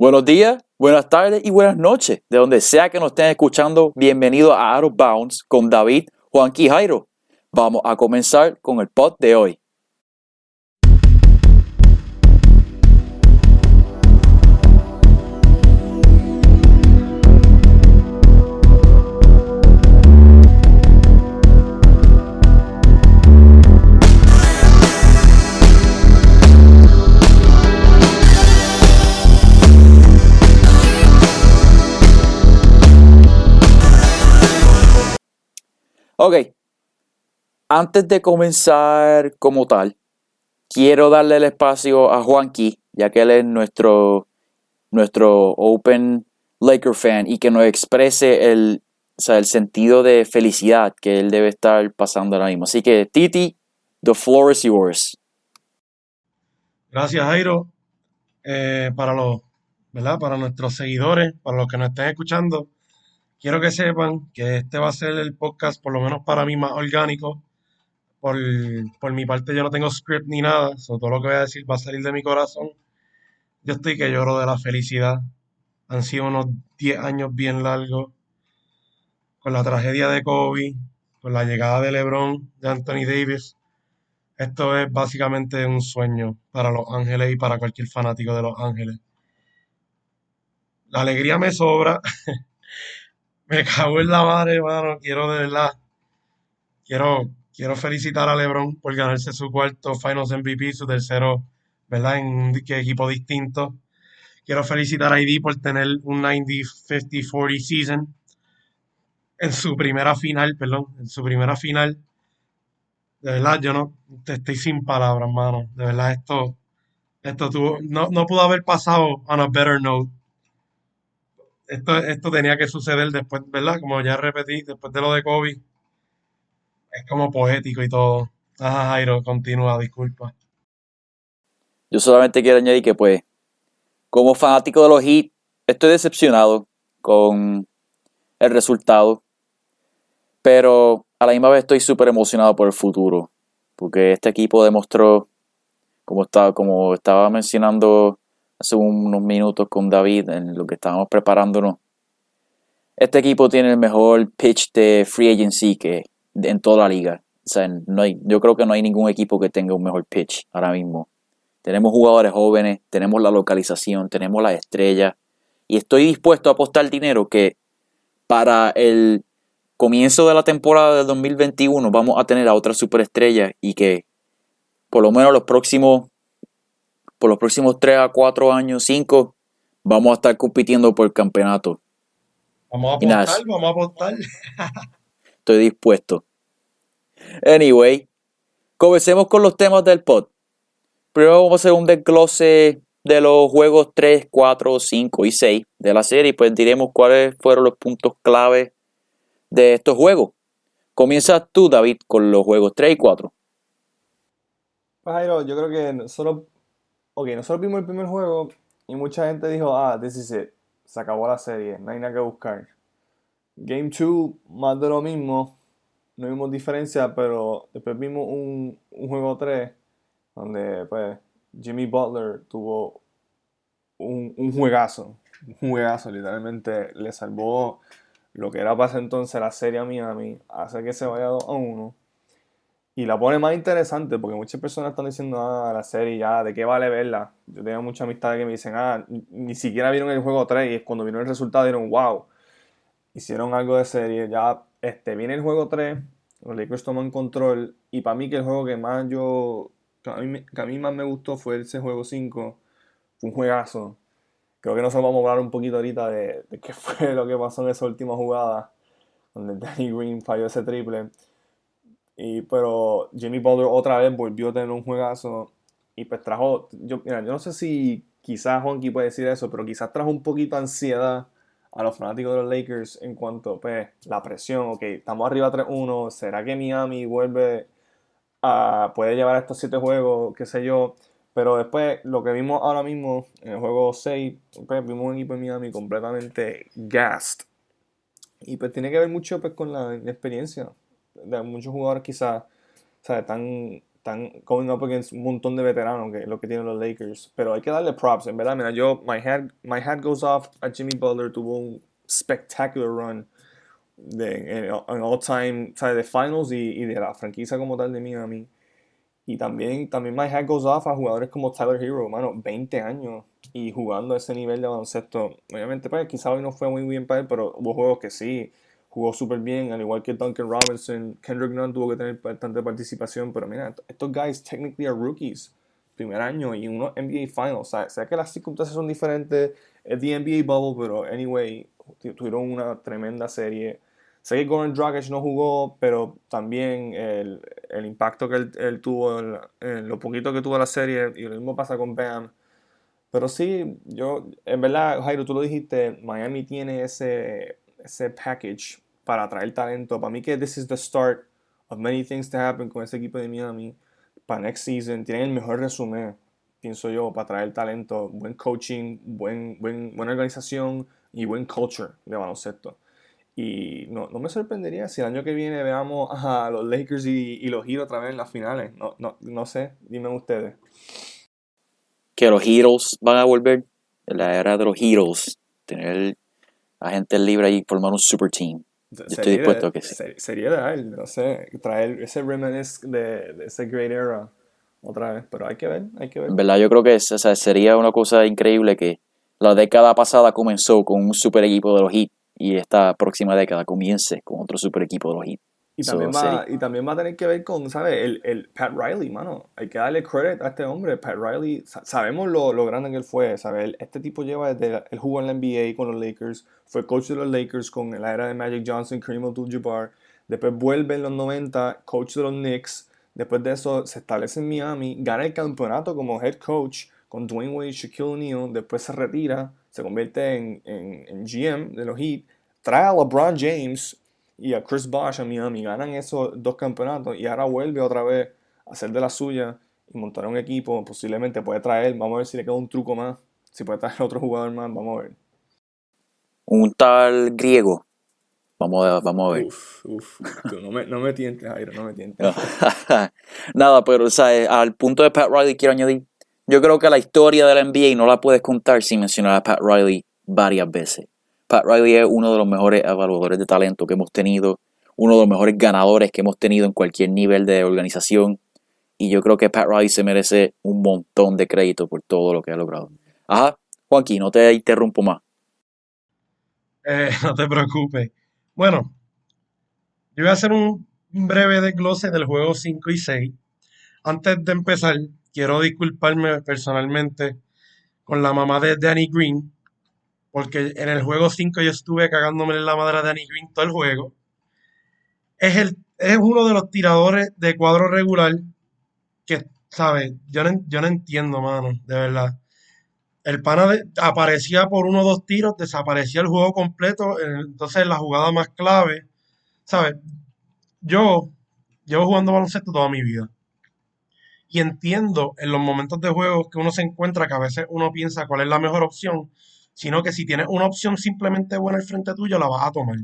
Buenos días, buenas tardes y buenas noches. De donde sea que nos estén escuchando, bienvenido a Out of Bounds con David, Juan y Jairo. Vamos a comenzar con el pod de hoy. Ok, antes de comenzar como tal, quiero darle el espacio a Juanqui, ya que él es nuestro, nuestro Open Laker fan y que nos exprese el, el sentido de felicidad que él debe estar pasando ahora mismo. Así que, Titi, the floor is yours. Gracias, Jairo. Eh, para los, ¿verdad? Para nuestros seguidores, para los que nos estén escuchando, quiero que sepan que este va a ser el podcast, por lo menos para mí, más orgánico. Por, por mi parte, yo no tengo script ni nada, todo lo que voy a decir va a salir de mi corazón. Yo estoy que lloro de la felicidad. Han sido unos 10 años bien largos. Con la tragedia de Kobe, con la llegada de LeBron, de Anthony Davis. Esto es básicamente un sueño para Los Ángeles y para cualquier fanático de Los Ángeles. La alegría me sobra. Me cago en la madre, hermano. Quiero de verdad. Quiero, quiero felicitar a LeBron por ganarse su cuarto Finals MVP, su tercero, ¿verdad? En un equipo distinto. Quiero felicitar a ID por tener un 90-50-40 season en su primera final, perdón, en su primera final. De verdad, yo no estoy sin palabras, hermano. De verdad, esto, esto tuvo, no, no pudo haber pasado on a better note esto, esto tenía que suceder después, ¿verdad? Como ya repetí, después de lo de Kobe. Es como poético y todo. Ajá, Jairo, continúa, disculpa. Yo solamente quiero añadir que, pues, como fanático de los Heat, estoy decepcionado con el resultado. Pero a la misma vez estoy súper emocionado por el futuro. Porque este equipo demostró, como estaba, como estaba mencionando hace unos minutos con David en lo que estábamos preparándonos. Este equipo tiene el mejor pitch de free agency que en toda la liga. O sea, no hay, yo creo que no hay ningún equipo que tenga un mejor pitch ahora mismo. Tenemos jugadores jóvenes, tenemos la localización, tenemos la estrella. Y estoy dispuesto a apostar dinero que para el comienzo de la temporada del 2021 vamos a tener a otra superestrella y que por lo menos los próximos por los próximos 3 a 4 años, 5, vamos a estar compitiendo por el campeonato. Vamos a apostar, vamos a apostar. Estoy dispuesto. Anyway, comencemos con los temas del pod. Primero vamos a hacer un desglose de los juegos 3, 4, 5 y 6 de la serie y pues diremos cuáles fueron los puntos clave de estos juegos. Comienza tú, David, con los juegos 3 y 4. Pues Jairo, yo creo que solo ok, nosotros vimos el primer juego y mucha gente dijo, ah, this is it, se acabó la serie, no hay nada que buscar. Game 2, más de lo mismo, no vimos diferencia, pero después vimos un, juego 3, donde pues Jimmy Butler tuvo un, un juegazo, un juegazo, literalmente le salvó lo que era para ese entonces la serie a Miami, hace que se vaya 2 a 1 y la pone más interesante porque muchas personas están diciendo, ah, la serie ya, ¿de qué vale verla? Yo tengo mucha amistad que me dicen, ah, ni siquiera vieron el juego 3 y cuando vieron el resultado dijeron, wow, hicieron algo de serie, ya este, viene el juego 3, los Lakers toman control y para mí que el juego que más yo, que a mí, que a mí más me gustó fue ese juego 5, fue un juegazo. Creo que nosotros vamos a hablar un poquito ahorita de, de qué fue lo que pasó en esa última jugada, donde Danny Green falló ese triple. Y, pero Jimmy Butler otra vez volvió a tener un juegazo y pues trajo, yo, mira, yo no sé si quizás Honky puede decir eso, pero quizás trajo un poquito de ansiedad a los fanáticos de los Lakers en cuanto pues la presión, ok, estamos arriba 3-1, ¿será que Miami vuelve a, puede llevar estos 7 juegos, qué sé yo? Pero después, lo que vimos ahora mismo en el juego 6, pues, vimos un equipo de Miami completamente gassed. Y pues tiene que ver mucho pues, con la experiencia de muchos jugadores quizás están, están going up against un montón de veteranos, que es lo que tienen los Lakers. Pero hay que darle props, en verdad. Mira, yo, my hat, my hat goes off a Jimmy Butler, tuvo un spectacular run de, en, all time, ¿sabes? De finals y, y, de la franquicia como tal de Miami. Y también, también my hat goes off a jugadores como Tyler Hero, mano, 20 años y jugando a ese nivel de baloncesto. Obviamente, pues quizá hoy no fue muy bien para él, pero hubo juegos que sí jugó súper bien, al igual que Duncan Robinson. Kendrick Nunn tuvo que tener bastante participación, pero mira, estos guys technically are rookies. Primer año y unos NBA Finals. O sea, que las circunstancias son diferentes, es the NBA bubble, pero anyway, tuvieron una tremenda serie. Sé que Goran Dragic no jugó, pero también el, el impacto que él, él tuvo, lo poquito que tuvo la serie, y lo mismo pasa con Bam. Pero sí, yo, en verdad, Jairo, tú lo dijiste, Miami tiene ese, ese package para atraer talento. Para mí que this is the start of many things to happen con ese equipo de Miami para next season. Tienen el mejor resumen, pienso yo, para traer talento, buen coaching, buen, buen, buena organización y buen culture de baloncesto. Y no, no, me sorprendería si el año que viene veamos a los Lakers y, y los Heat otra vez en las finales. No, no, no sé, dime ustedes. Que los Heroes van a volver en la era de los Heroes. Tener a gente libre ahí y formar un super team. Yo estoy dispuesto a que sí. Sería de él, no sé, traer ese reminisce de, de ese great era otra vez, pero hay que ver, hay que ver. En verdad, yo creo que o sea, sería una cosa increíble que la década pasada comenzó con un super equipo de los Heat y esta próxima década comience con otro super equipo de los Heat. Y también, va, y también va a tener que ver con, ¿sabes? El, el, Pat Riley, mano. Hay que darle credit a este hombre. Pat Riley, sabemos lo, lo grande que él fue, ¿sabes? Este tipo lleva desde. Él jugó en la NBA con los Lakers, fue coach de los Lakers con la era de Magic Johnson, Kareem Abdul-Jabbar. Después vuelve en los 90, coach de los Knicks. Después de eso se establece en Miami, gana el campeonato como head coach con Dwayne Wade Shaquille O'Neal. Después se retira, se convierte en, en, en GM de los Heat. Trae a LeBron James y a Chris Bosh a Miami ganan esos dos campeonatos y ahora vuelve otra vez a hacer de la suya y montar un equipo, posiblemente puede traer, vamos a ver si le queda un truco más, si puede traer otro jugador más, vamos a ver. Un tal griego. Vamos a, vamos a ver. Uf, uf, no me, no me tientes, Jairo, no me tientes. Nada, pero o sea, al punto de Pat Riley quiero añadir, yo creo que la historia de la NBA no la puedes contar sin mencionar a Pat Riley varias veces. Pat Riley es uno de los mejores evaluadores de talento que hemos tenido, uno de los mejores ganadores que hemos tenido en cualquier nivel de organización. Y yo creo que Pat Riley se merece un montón de crédito por todo lo que ha logrado. Ajá, Juanqui, no te interrumpo más. Eh, no te preocupes. Bueno, yo voy a hacer un breve desglose del juego 5 y 6. Antes de empezar, quiero disculparme personalmente con la mamá de Danny Green, porque en el juego 5 yo estuve cagándome en la madera de Danny Green todo el juego. Es, el, es uno de los tiradores de cuadro regular que, ¿sabes? Yo no, yo no entiendo, mano, de verdad. El pana aparecía por uno o dos tiros, desaparecía el juego completo, entonces la jugada más clave, ¿sabes? Yo llevo jugando baloncesto toda mi vida. Y entiendo en los momentos de juego que uno se encuentra que a veces uno piensa cuál es la mejor opción sino que si tienes una opción simplemente buena al frente tuyo, la vas a tomar.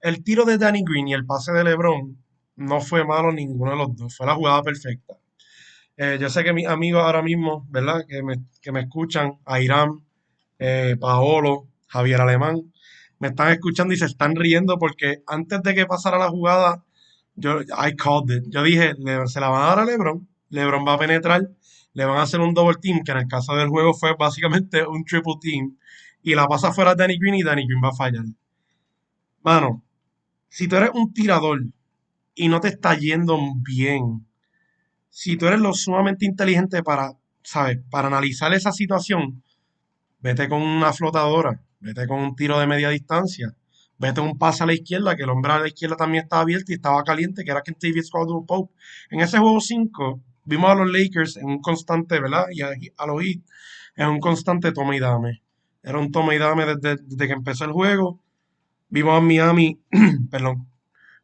El tiro de Danny Green y el pase de LeBron no fue malo ninguno de los dos, fue la jugada perfecta. Eh, yo sé que mis amigos ahora mismo, ¿verdad? Que me, que me escuchan, Airam, eh, Paolo, Javier Alemán, me están escuchando y se están riendo porque antes de que pasara la jugada, yo, I called it. Yo dije, se la van a dar a LeBron, LeBron va a penetrar, le van a hacer un double team, que en el caso del juego fue básicamente un triple team, y la pasa fuera Danny Green y Danny Green va a fallar. Mano, si tú eres un tirador y no te está yendo bien, si tú eres lo sumamente inteligente para, ¿sabes? Para analizar esa situación, vete con una flotadora, vete con un tiro de media distancia, vete un pase a la izquierda, que el hombre a la izquierda también estaba abierto y estaba caliente, que era Kentavious Caldwell Pope. En ese juego 5, vimos a los Lakers en un constante, ¿verdad? Y a, a los Heat en un constante toma y dame. Era un toma y dame desde, que empezó el juego. Vimos a Miami, perdón,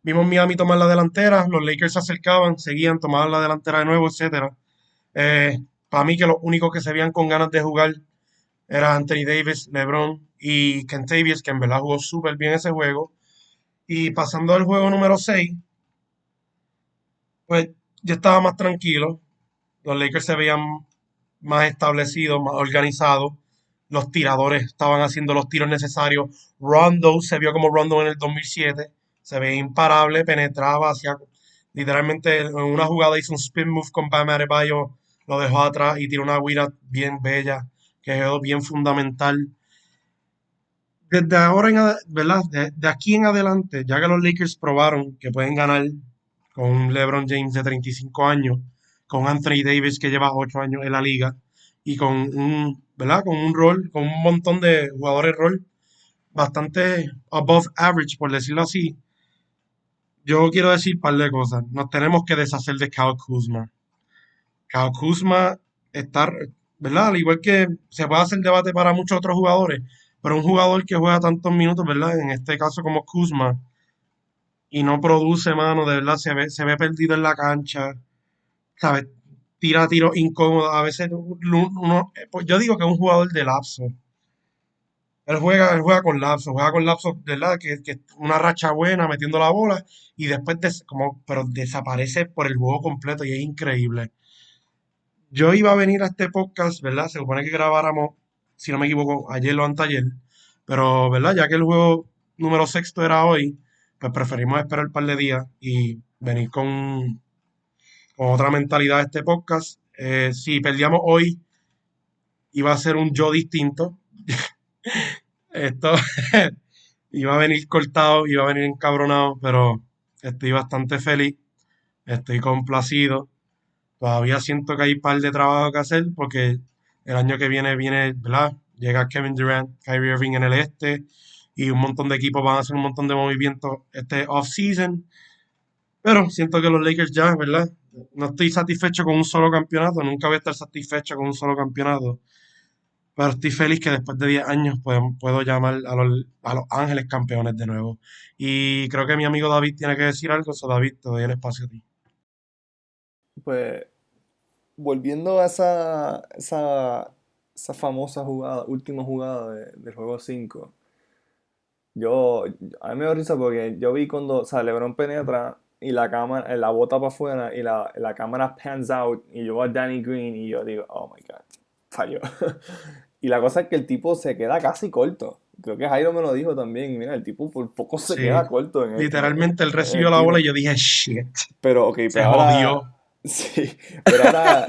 vimos a Miami tomar la delantera, los Lakers se acercaban, seguían, tomaban la delantera de nuevo, etc. Eh, para mí que los únicos que se veían con ganas de jugar era Anthony Davis, LeBron y Kentavious, que en verdad jugó súper bien ese juego. Y pasando al juego número 6, pues yo estaba más tranquilo. Los Lakers se veían más establecidos, más organizados. Los tiradores estaban haciendo los tiros necesarios. Rondo se vio como Rondo en el 2007. Se veía imparable, penetraba, hacía literalmente en una jugada hizo un spin move con Bam Adebayo, lo dejó atrás y tiró una guira bien bella, que quedó bien fundamental. Desde ahora en ¿verdad? De, de aquí en adelante, ya que los Lakers probaron que pueden ganar con un LeBron James de 35 años, con Anthony Davis que lleva 8 años en la liga y con un, ¿verdad? Con un rol, con un montón de jugadores rol bastante above average, por decirlo así. Yo quiero decir un par de cosas. Nos tenemos que deshacer de Kyle Kuzma. Kyle Kuzma está, ¿verdad? Al igual que se puede hacer debate para muchos otros jugadores, pero un jugador que juega tantos minutos, ¿verdad? En este caso como Kuzma, y no produce, mano, de verdad, se ve, se ve perdido en la cancha, ¿sabes? Tira tiros incómodos, a veces uno, pues yo digo que es un jugador de lapso. Él juega, él juega con lapso, juega con lapso, ¿verdad? Que, que una racha buena metiendo la bola y después como, pero desaparece por el juego completo y es increíble. Yo iba a venir a este podcast, ¿verdad? Se supone que grabáramos, si no me equivoco, ayer o anteayer, pero, ¿verdad? Ya que el juego número sexto era hoy, pues preferimos esperar un par de días y venir con, con otra mentalidad a este podcast. Eh, si perdíamos hoy, iba a ser un yo distinto. Esto iba a venir cortado, iba a venir encabronado, pero estoy bastante feliz, estoy complacido. Todavía siento que hay un par de trabajo que hacer porque el año que viene viene, ¿verdad? Llega Kevin Durant, Kyrie Irving en el este y un montón de equipos van a hacer un montón de movimientos este off-season. Pero siento que los Lakers ya, ¿verdad? No estoy satisfecho con un solo campeonato, nunca voy a estar satisfecho con un solo campeonato. Pero estoy feliz que después de 10 años puedo, puedo llamar a los, a los Ángeles campeones de nuevo. Y creo que mi amigo David tiene que decir algo, so David, te doy el espacio a ti. Pues, volviendo a esa, esa, esa famosa jugada, última jugada de- del juego 5, yo, a mí me dio risa porque yo vi cuando, o sea, LeBron penetra y la cámara, la bota para afuera y la, la cámara pans out y yo a Danny Green y yo digo, oh my god, falló. Y la cosa es que el tipo se queda casi corto. Creo que Jairo me lo dijo también. Mira, el tipo por poco se Sí. queda corto. En el- Literalmente él recibió la bola y yo dije, shit, Pero, ok, se pero ahora, jodió. Sí, pero ahora,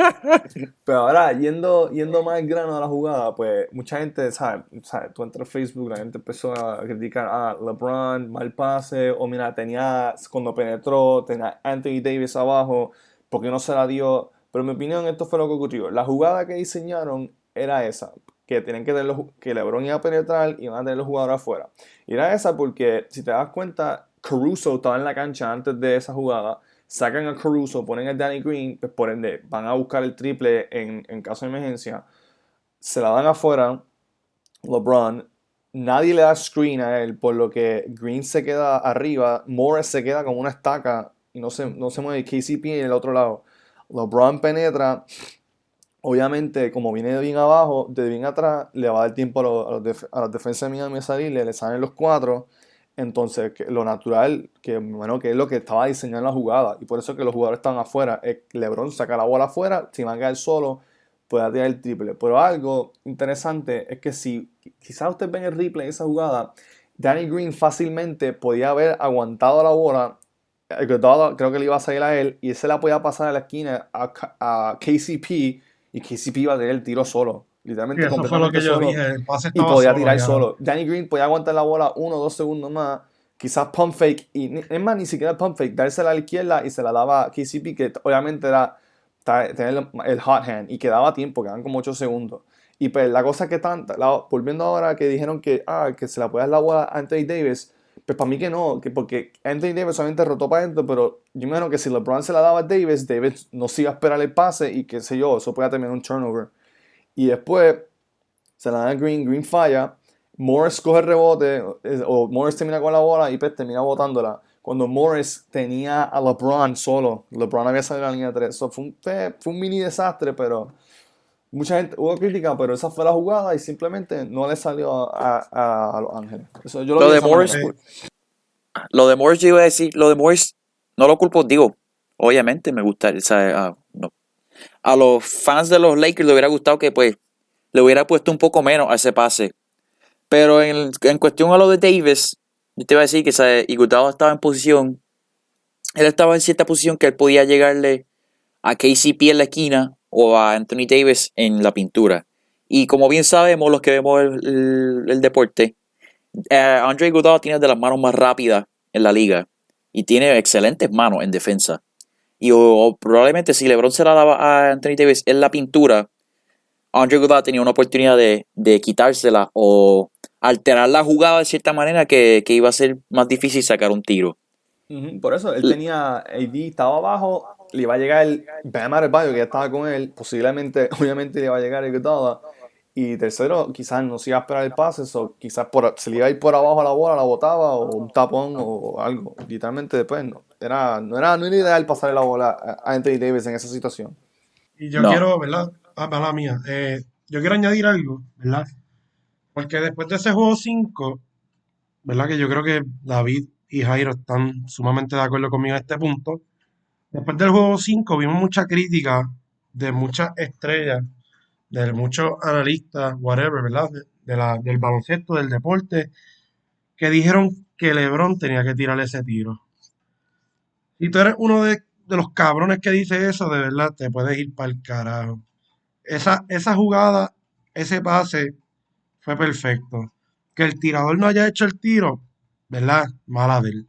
pero ahora yendo, yendo más al grano de la jugada, pues mucha gente, ¿sabes? ¿sabes? Tú entras a Facebook, la gente empezó a criticar, ah, LeBron, mal pase, o mira, tenía, cuando penetró, tenía Anthony Davis abajo, ¿por qué no se la dio? Pero en mi opinión, esto fue lo que ocurrió. La jugada que diseñaron era esa, que tienen que tener los, que LeBron iba a penetrar y van a tener los jugadores afuera. Y era esa porque, si te das cuenta, Caruso estaba en la cancha antes de esa jugada sacan a Caruso, ponen a Danny Green, pues por ende van a buscar el triple en, en caso de emergencia, se la dan afuera, LeBron, nadie le da screen a él, por lo que Green se queda arriba, Morris se queda como una estaca y no se, no se mueve, KCP en el otro lado. LeBron penetra, obviamente como viene de bien abajo, de bien atrás, le va a dar tiempo a, los, a de Miami a le salen los cuatro. Entonces, lo natural, que bueno, que es lo que estaba diseñando la jugada, y por eso que los jugadores están afuera, LeBron saca la bola afuera, si van a caer solo, puede tirar el triple. Pero algo interesante es que si quizás ustedes ven el replay de esa jugada, Danny Green fácilmente podía haber aguantado la bola, creo que le iba a salir a él, y se la podía pasar a la esquina a, a KCP, y KCP iba a tener el tiro solo. Sí, Literalmente, eso fue lo que completamente yo solo dije, el pase y podía solo tirar ya. solo. Danny Green podía aguantar la bola uno o dos segundos más, quizás pump fake, y es más, ni siquiera pump fake, dársela a la izquierda y se la daba a KCP, que obviamente era tener el, hot hand y quedaba tiempo, quedaban como 8 segundos. Y pues la cosa que están, volviendo ahora que dijeron que, ah, que se la puede dar la bola a Anthony Davis, pues para mí que no, que porque Anthony Davis solamente rotó para adentro, pero yo imagino que si LeBron se la daba a Davis, Davis no se iba a esperar el pase y qué sé yo, eso podía terminar un turnover. Y después se la dan a Green, Green falla, Morris coge el rebote, o Morris termina con la bola y pues termina botándola. Cuando Morris tenía a LeBron solo, LeBron había salido a la línea 3. So, fue, un, fue, un mini desastre, pero mucha gente hubo crítica, pero esa fue la jugada y simplemente no le salió a, a- a Los Ángeles. Eso yo lo, de Morris. Lo de Morris, yo iba a decir, lo de Morris, no lo culpo, digo, obviamente me gusta, o sea, a, no. A los fans de los Lakers le hubiera gustado que pues le hubiera puesto un poco menos a ese pase. Pero en, en cuestión a lo de Davis, yo te iba a decir que Iguodala estaba en posición, él estaba en cierta posición que él podía llegarle a KCP en la esquina o a Anthony Davis en la pintura. Y como bien sabemos, los que vemos el, el- deporte, eh, Andre tiene de las manos más rápidas en la liga y tiene excelentes manos en defensa. Y probablemente si LeBron se la daba a Anthony Davis en la pintura, Andre Iguodala tenía una oportunidad de, de quitársela o alterar la jugada de cierta manera que, que iba a ser más difícil sacar un tiro. Por eso, él tenía, AD estaba abajo, le iba a llegar Bam Adebayo, que estaba con él, posiblemente, obviamente le iba a llegar Iguodala, y tercero, quizás no se iba a esperar el pase, o quizás por, se le iba a ir por abajo a la bola, la botaba, o un tapón, o algo, literalmente después, no, era, no era, no era ideal pasarle la bola a Anthony Davis en esa situación. Y yo No. quiero, ¿verdad? Ah, mala mía. Eh, yo quiero añadir algo, ¿verdad? Porque después de ese juego 5, ¿verdad? Que yo creo que David y Jairo están sumamente de acuerdo conmigo en este punto. Después del juego 5 vimos mucha crítica de muchas estrellas, de muchos analistas, whatever, ¿verdad? De, la, del baloncesto, del deporte, que dijeron que LeBron tenía que tirar ese tiro. Si tú eres uno de, de los cabrones que dice eso, de verdad, te puedes ir para el carajo. Esa, esa jugada, ese pase fue perfecto. Que el tirador no haya hecho el tiro, ¿verdad? Mala de.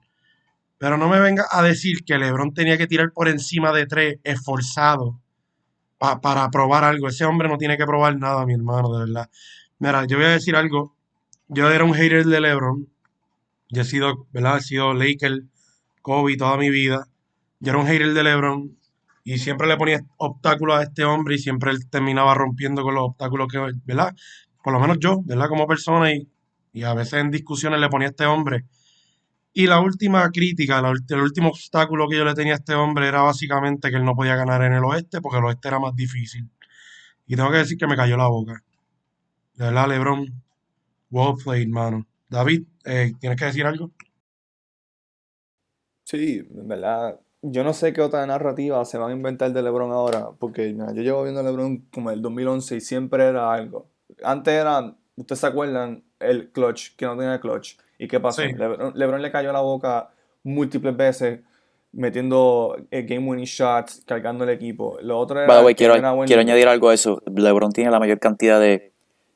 Pero no me venga a decir que LeBron tenía que tirar por encima de tres, esforzado, pa- para probar algo. Ese hombre no tiene que probar nada, mi hermano, de verdad. Mira, yo voy a decir algo. Yo era un hater de LeBron. Yo he sido, ¿verdad? He sido Laker, Kobe toda mi vida. Yo era un hater de LeBron y siempre le ponía obstáculos a este hombre y siempre él terminaba rompiendo con los obstáculos que, ¿verdad? Por lo menos yo, ¿verdad? Como persona y, y a veces en discusiones le ponía a este hombre. Y la última crítica, el último obstáculo que yo le tenía a este hombre era básicamente que él no podía ganar en el oeste porque el oeste era más difícil. Y tengo que decir que me cayó la boca. De verdad, LeBron, well played, mano. David, eh, ¿tienes que decir algo? Sí, en verdad. Yo no sé qué otra narrativa se van a inventar de LeBron ahora, porque yo llevo viendo a LeBron como el 2011 y siempre era algo. Antes era, ustedes se acuerdan, el clutch, que no tenía clutch. ¿Y qué pasó? Sí. LeBron, LeBron le cayó la boca múltiples veces, metiendo eh, game winning shots, cargando el equipo. Lo otro era By the way, quiero, quiero añadir algo a eso. LeBron tiene la mayor cantidad de,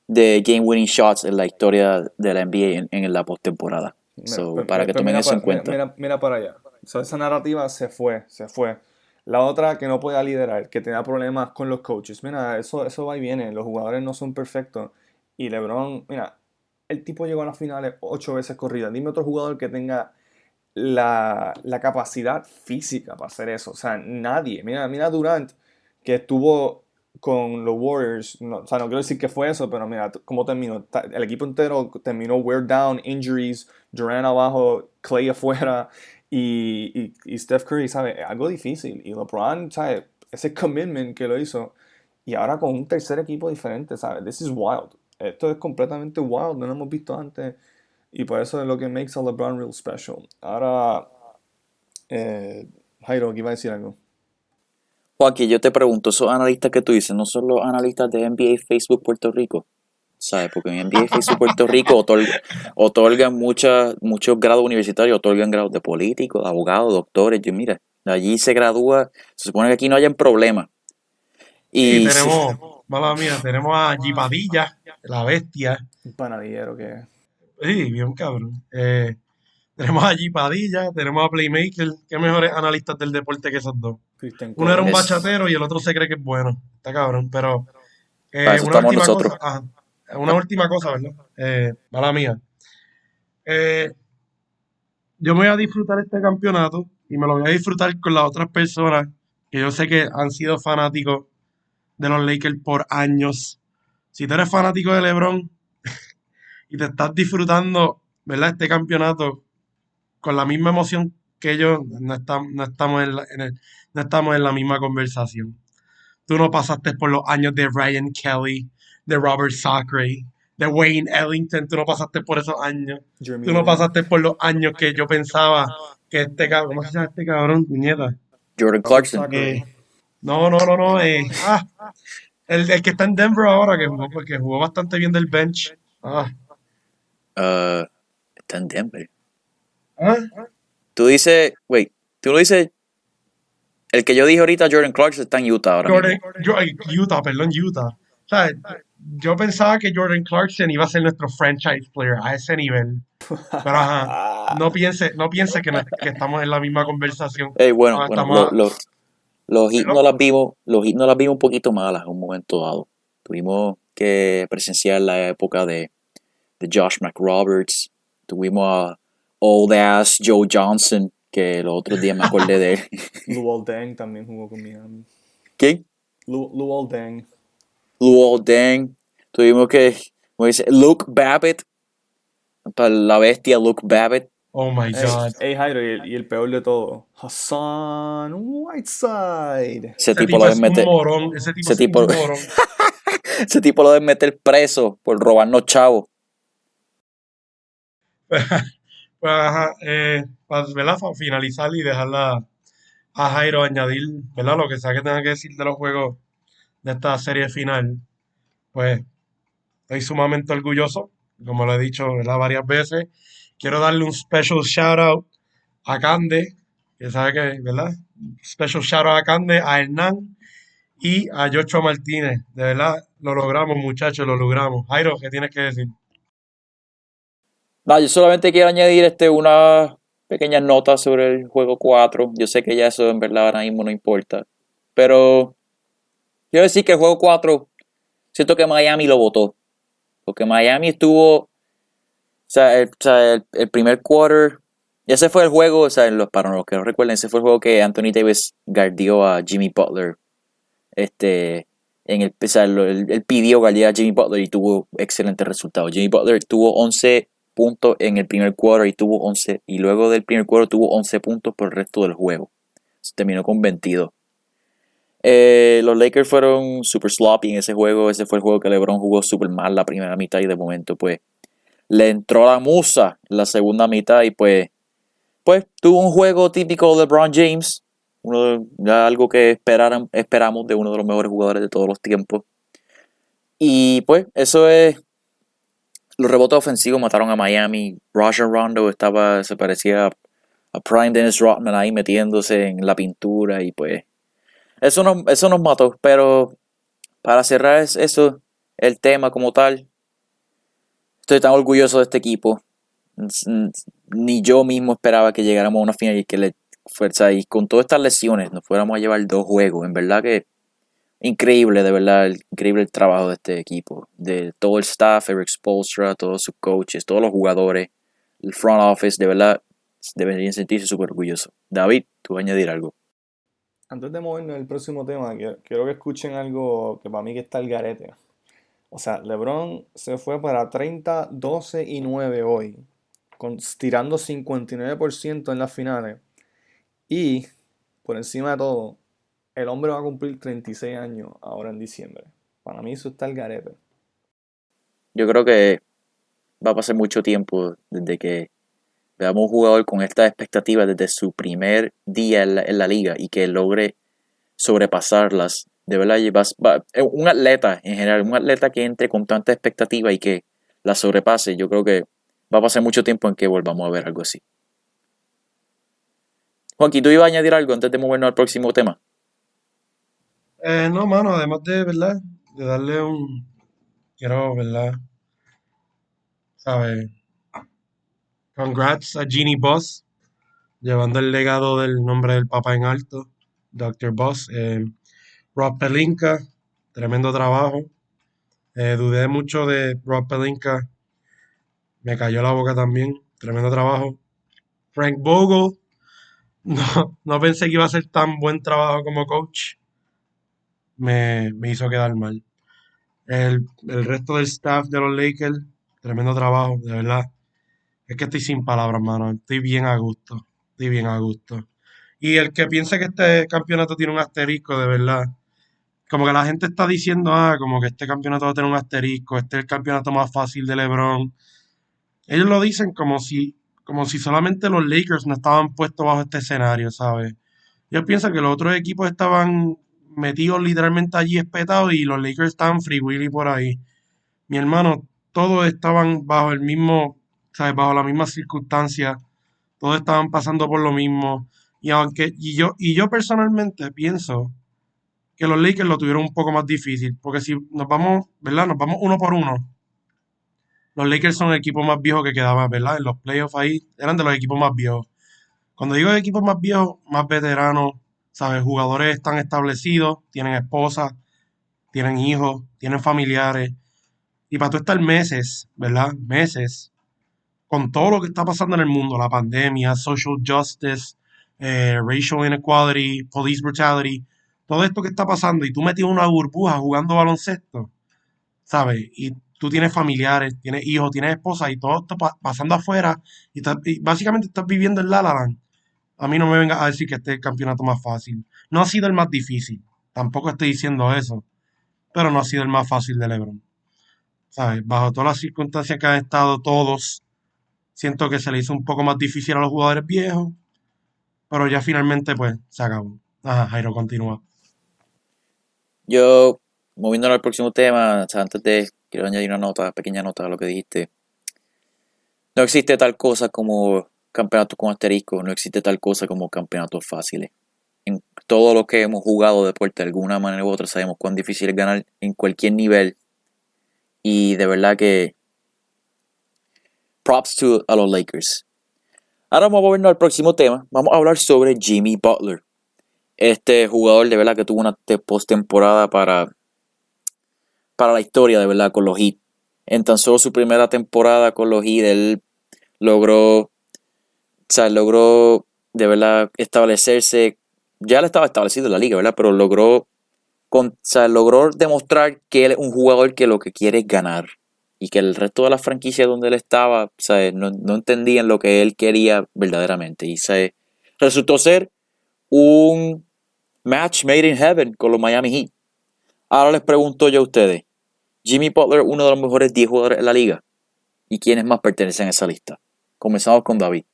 de game winning shots en la historia de la NBA en, en la postemporada. Mira, So, para que tomen eso en para- cuenta. Mira, mira para allá. So, esa narrativa se fue, se fue. La otra que no podía liderar, que tenía problemas con los coaches. Mira, eso, eso va y viene. Los jugadores no son perfectos. Y LeBron, mira, el tipo llegó a las finales ocho veces corridas. Dime otro jugador que tenga la, capacidad física para hacer eso. O sea, nadie. Mira, mira Durant, que estuvo con los Warriors. No, o sea, no quiero decir que fue eso, pero mira cómo terminó. El equipo entero terminó wear down, injuries, Durant abajo, Clay afuera y, y, y Steph Curry, ¿sabes? Algo difícil. Y LeBron, ¿sabes? Ese commitment que lo hizo. Y ahora con un tercer equipo diferente, ¿sabes? This is wild. Esto es completamente wild, no lo hemos visto antes. Y por eso es lo que makes a LeBron real special. Ahora, eh, Jairo, que iba a decir algo. Joaquín, yo te pregunto, esos analistas que tú dices, ¿no son los analistas de NBA Facebook Puerto Rico? ¿Sabes? Porque en NBA Facebook Puerto Rico otorga- otorgan muchas, muchos grados universitarios, otorgan grados de políticos, abogados, doctores. Yo, mira, allí se gradúa, se supone que aquí no hayan problemas. Y Y tenemos, mala mía, tenemos a Gipadilla, la bestia. Un panadillero que... Sí, bien cabrón. Eh, tenemos a Gipadilla, tenemos a Playmaker. ¿Qué mejores analistas del deporte que esos dos? Christian Uno era un bachatero y el otro se cree que es bueno. Está cabrón, pero eh, Para eso una estamos última nosotros. cosa, ajá, una última cosa, ¿verdad? Eh, mala mía. Eh, yo me voy a disfrutar este campeonato y me lo voy a disfrutar con las otras personas que yo sé que han sido fanáticos de los Lakers por años. Si tú eres fanático de LeBron y te estás disfrutando, ¿verdad? Este campeonato con la misma emoción que yo, no estamos, no estamos en la, en el- no estamos en la misma conversación. Tú no pasaste por los años de Ryan Kelly, de Robert Sacre, de Wayne Ellington, tú no pasaste por esos años. Jeremy Tú no pasaste por los años que yo pensaba que este cabrón, ¿cómo se llama este cabrón, puñeta? Jordan Clarkson. Eh, no, no, no, no. eh, ah, el, el que está en Denver ahora, que jugó, que jugó bastante bien del bench. Ah, Uh, está en Denver. ah, Tú dices, wait, tú lo dices. El que yo dije ahorita, Jordan Clarkson, está en Utah ahora Jordan, mismo. yo- Utah, perdón, Utah. O sea, yo pensaba que Jordan Clarkson iba a ser nuestro franchise player a ese nivel. Pero ajá, no piense, no piense que, estamos en la misma conversación. Ey, bueno, No, bueno, estamos- lo- lo- los hits no las vimos, los hits no las vimos un poquito malas en un momento dado. Tuvimos que presenciar la época de, de Josh McRoberts. Tuvimos a Old Ass Joe Johnson, que los otros días me acordé de él. Luol Deng también jugó con Miami. ¿Quién? Lu- Luol Deng. Luol Deng. Tuvimos que, como dice, Luke Babbitt. Para la bestia Luke Babbitt. Oh my Ey, God. ey, Jairo, y el, y el peor de todo, Hassan Whiteside. Ese Ese tipo tipo lo es deben un meter, morón. Ese tipo ese es tipo- un morón. ese tipo lo deben meter preso por robarnos chavos. Pues, ajá, eh, para, ¿verdad? Para finalizar y dejarla a Jairo añadir, ¿verdad? Lo que sea que tenga que decir de los juegos de esta serie final, pues estoy sumamente orgulloso, como lo he dicho, ¿verdad? Varias veces. Quiero darle un special shout out a Cande, que sabe que, ¿verdad? Special shout out a Cande, a Hernán y a Joshua Martínez. De verdad, lo logramos, muchachos, lo logramos. Jairo, ¿qué tienes que decir? No, yo solamente quiero añadir este, una pequeña nota sobre el juego 4. Yo sé que ya eso en verdad ahora mismo no importa. Pero quiero decir que el juego 4, siento que Miami lo votó. Porque Miami estuvo, o sea, el- primer quarter, ese fue el juego, o sea, los, para los que no recuerden, ese fue el juego que Anthony Davis guardió a Jimmy Butler. Este, en el, o sea, él pidió guardiar a Jimmy Butler y tuvo excelentes resultados. Jimmy Butler tuvo 11 puntos en el primer quarter y tuvo 11 y luego del primer quarter tuvo 11 puntos por el resto del juego. Se terminó con 22. Eh, los Lakers fueron super sloppy en ese juego. Ese fue el juego que LeBron jugó super mal la primera mitad y de momento pues le entró la musa en la segunda mitad y pues pues tuvo un juego típico de LeBron James. Algo que esperaran, esperamos de uno de los mejores jugadores de todos los tiempos. Y pues eso es los rebotes ofensivos mataron a Miami. Rajon Rondo estaba, se parecía a, a Prime Dennis Rodman ahí metiéndose en la pintura y pues eso nos, eso nos mató. Pero para cerrar es- eso, el tema como tal, estoy tan orgulloso de este equipo. Ni yo mismo esperaba que llegáramos a una final y que le fuerza y con todas estas lesiones nos fuéramos a llevar dos juegos. En verdad que increíble, de verdad, increíble el trabajo de este equipo, de todo el staff, Eric Spolstra, todos sus coaches, todos los jugadores, el front office, de verdad, deberían sentirse súper orgullosos. David, tú vas a añadir algo. Antes de movernos al próximo tema, quiero, quiero que escuchen algo que para mí que está el garete. O sea, LeBron se fue para 30, 12 y 9 hoy, con, tirando 59% en las finales. Y, por encima de todo, el hombre va a cumplir 36 años ahora en diciembre. Para mí eso está el garete. Yo creo que va a pasar mucho tiempo desde que veamos un jugador con estas expectativas desde su primer día en la, en la liga y que logre sobrepasarlas. De verdad, y vas- va- eh, un atleta en general, un atleta que entre con tanta expectativa y que la sobrepase, yo creo que va a pasar mucho tiempo en que volvamos a ver algo así. Juanqui, ¿tú ibas a añadir algo antes de movernos al próximo tema? Eh, no, mano, además de, ¿verdad? De darle un, quiero, ¿verdad? ¿Sabes? Congrats a Genie Boss, llevando el legado del nombre del papá en alto, Dr. Boss. Eh, Rob Pelinka, tremendo trabajo. Eh, dudé mucho de Rob Pelinka, me cayó la boca también, tremendo trabajo. Frank Vogel, no, no pensé que iba a hacer tan buen trabajo como coach me, me hizo quedar mal. El, el resto del staff de los Lakers, tremendo trabajo, de verdad. Es que estoy sin palabras, mano. Estoy bien a gusto. Estoy bien a gusto. Y el que piense que este campeonato tiene un asterisco, de verdad. Como que la gente está diciendo, ah, como que este campeonato va a tener un asterisco, este es el campeonato más fácil de LeBron. Ellos lo dicen como si, como si solamente los Lakers no estaban puestos bajo este escenario, ¿sabes? Yo pienso que los otros equipos estaban metidos literalmente allí espetados y los Lakers estaban free willy por ahí. Mi hermano, todos estaban bajo el mismo, ¿sabes? Bajo la misma circunstancia. Todos estaban pasando por lo mismo. Y aunque, y yo, y yo personalmente pienso que los Lakers lo tuvieron un poco más difícil. Porque si nos vamos, ¿verdad? Nos vamos uno por uno. Los Lakers son el equipo más viejo que quedaba, ¿verdad? En los playoffs ahí eran de los equipos más viejos. Cuando digo equipos más viejos, más veteranos, ¿sabes? Jugadores están establecidos, tienen esposas, tienen hijos, tienen familiares. Y para tú estar meses, ¿verdad? Meses, con todo lo que está pasando en el mundo, la pandemia, social justice, eh, racial inequality, police brutality, todo esto que está pasando y tú metido en una burbuja jugando baloncesto, ¿sabes? Y tú tienes familiares, tienes hijos, tienes esposa y todo está pasando afuera y, básicamente estás viviendo en La A mí no me vengas a decir que este es el campeonato más fácil. No ha sido el más difícil, tampoco estoy diciendo eso, pero no ha sido el más fácil de LeBron. ¿Sabes? Bajo todas las circunstancias que han estado todos, siento que se le hizo un poco más difícil a los jugadores viejos, pero ya finalmente pues se acabó. Ajá, Jairo, continúa. Yo, moviéndolo al próximo tema, antes de quiero añadir una nota, pequeña nota a lo que dijiste. No existe tal cosa como campeonatos con asterisco, no existe tal cosa como campeonatos fáciles. En todo lo que hemos jugado deporte de alguna manera u otra sabemos cuán difícil es ganar en cualquier nivel. Y de verdad que props to a los Lakers. Ahora vamos a movernos al próximo tema. Vamos a hablar sobre Jimmy Butler. Este jugador de verdad que tuvo una postemporada para para la historia, de verdad, con los Heat. En tan solo su primera temporada con los Heat, él logró, o sea, logró de verdad establecerse, ya le estaba establecido en la liga, ¿verdad? Pero logró, con, o sea, logró demostrar que él es un jugador que lo que quiere es ganar. Y que el resto de la franquicia donde él estaba, sea, no, no entendían lo que él quería verdaderamente. Y se resultó ser un match made in heaven con los Miami Heat. Ahora les pregunto yo a ustedes, Jimmy Butler, uno de los mejores 10 jugadores de la liga. ¿Y quiénes más pertenecen a esa lista? Comenzamos con David.